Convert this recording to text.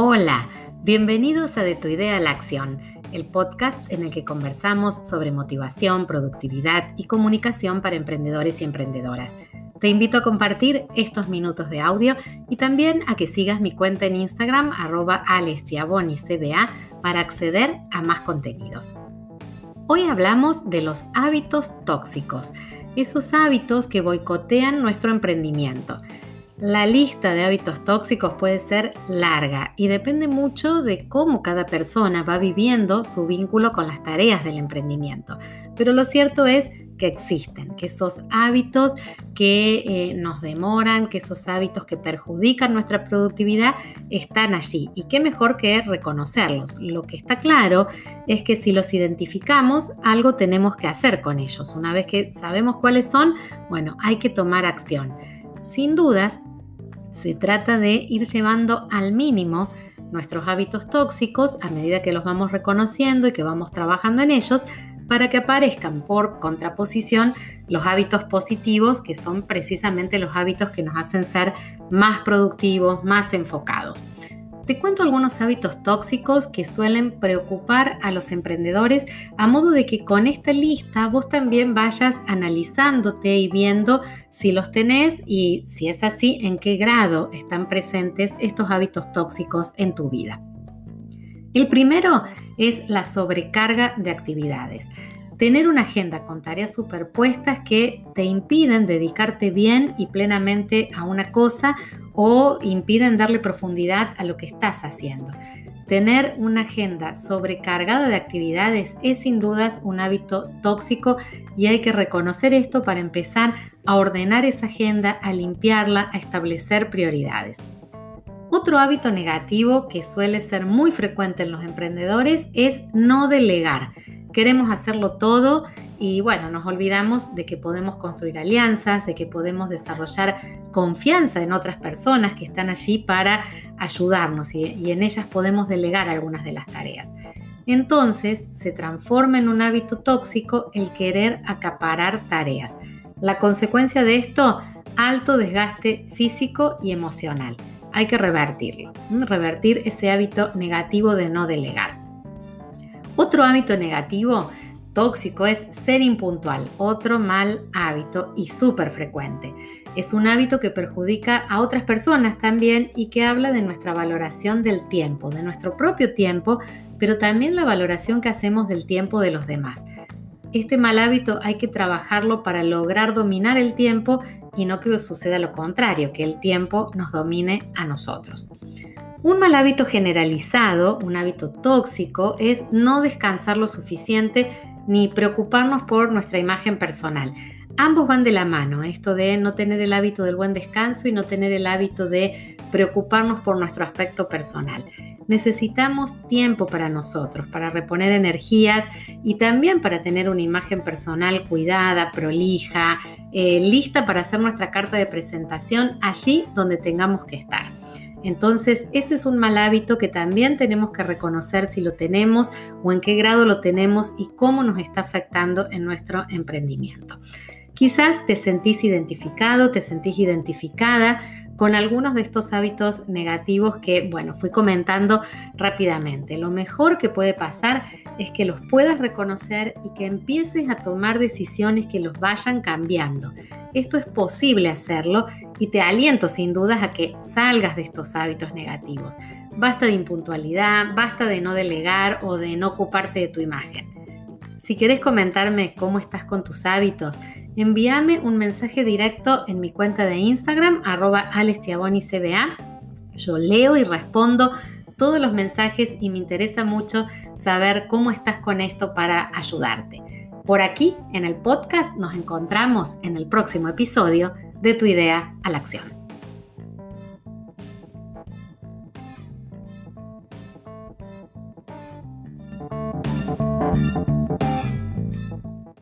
Hola, bienvenidos a De tu idea a la acción, el podcast en el que conversamos sobre motivación, productividad y comunicación para emprendedores y emprendedoras. Te invito a compartir estos minutos de audio y también a que sigas mi cuenta en Instagram arroba para acceder a más contenidos. Hoy hablamos de los hábitos tóxicos, esos hábitos que boicotean nuestro emprendimiento la lista de hábitos tóxicos puede ser larga y depende mucho de cómo cada persona va viviendo su vínculo con las tareas del emprendimiento. Pero lo cierto es que existen, que esos hábitos que eh, nos demoran, que esos hábitos que perjudican nuestra productividad están allí. Y qué mejor que reconocerlos. Lo que está claro es que si los identificamos, algo tenemos que hacer con ellos. Una vez que sabemos cuáles son, bueno, hay que tomar acción. Sin dudas, se trata de ir llevando al mínimo nuestros hábitos tóxicos a medida que los vamos reconociendo y que vamos trabajando en ellos para que aparezcan por contraposición los hábitos positivos, que son precisamente los hábitos que nos hacen ser más productivos, más enfocados. Te cuento algunos hábitos tóxicos que suelen preocupar a los emprendedores a modo de que con esta lista vos también vayas analizándote y viendo si los tenés y si es así, en qué grado están presentes estos hábitos tóxicos en tu vida. El primero es la sobrecarga de actividades tener una agenda con tareas superpuestas que te impiden dedicarte bien y plenamente a una cosa o impiden darle profundidad a lo que estás haciendo. Tener una agenda sobrecargada de actividades es sin dudas un hábito tóxico y hay que reconocer esto para empezar a ordenar esa agenda, a limpiarla, a establecer prioridades. Otro hábito negativo que suele ser muy frecuente en los emprendedores es no delegar queremos hacerlo todo y bueno, nos olvidamos de que podemos construir alianzas, de que podemos desarrollar confianza en otras personas que están allí para ayudarnos y, en ellas podemos delegar algunas de las tareas. Entonces se transforma en un hábito tóxico el querer acaparar tareas. La consecuencia de esto, alto desgaste físico y emocional. Hay que revertirlo, revertir ese hábito negativo de no delegar. Otro hábito negativo tóxico es ser impuntual, otro mal hábito y súper frecuente. Es un hábito que perjudica a otras personas también y que habla de nuestra valoración del tiempo, de nuestro propio tiempo, pero también la valoración que hacemos del tiempo de los demás. Este mal hábito hay que trabajarlo para lograr dominar el tiempo y no que suceda lo contrario, que el tiempo nos domine a nosotros. Un mal hábito generalizado, un hábito tóxico, es no descansar lo suficiente ni preocuparnos por nuestra imagen personal. Ambos van de la mano, esto de no tener el hábito del buen descanso y no tener el hábito de preocuparnos por nuestro aspecto personal. Necesitamos tiempo para nosotros, para reponer energías y también para tener una imagen personal cuidada, prolija, eh, lista para hacer nuestra carta de presentación allí donde tengamos que estar. Entonces, ese es un mal hábito que también tenemos que reconocer si lo tenemos o en qué grado lo tenemos y cómo nos está afectando en nuestro emprendimiento. Quizás te sentís identificado, te sentís identificada con algunos de estos hábitos negativos que, bueno, fui comentando rápidamente. Lo mejor que puede pasar es que los puedas reconocer y que empieces a tomar decisiones que los vayan cambiando. Esto es posible hacerlo y te aliento sin dudas a que salgas de estos hábitos negativos. Basta de impuntualidad, basta de no delegar o de no ocuparte de tu imagen. Si quieres comentarme cómo estás con tus hábitos, envíame un mensaje directo en mi cuenta de Instagram, arroba CBA. Yo leo y respondo todos los mensajes y me interesa mucho saber cómo estás con esto para ayudarte. Por aquí, en el podcast, nos encontramos en el próximo episodio de Tu idea a la acción.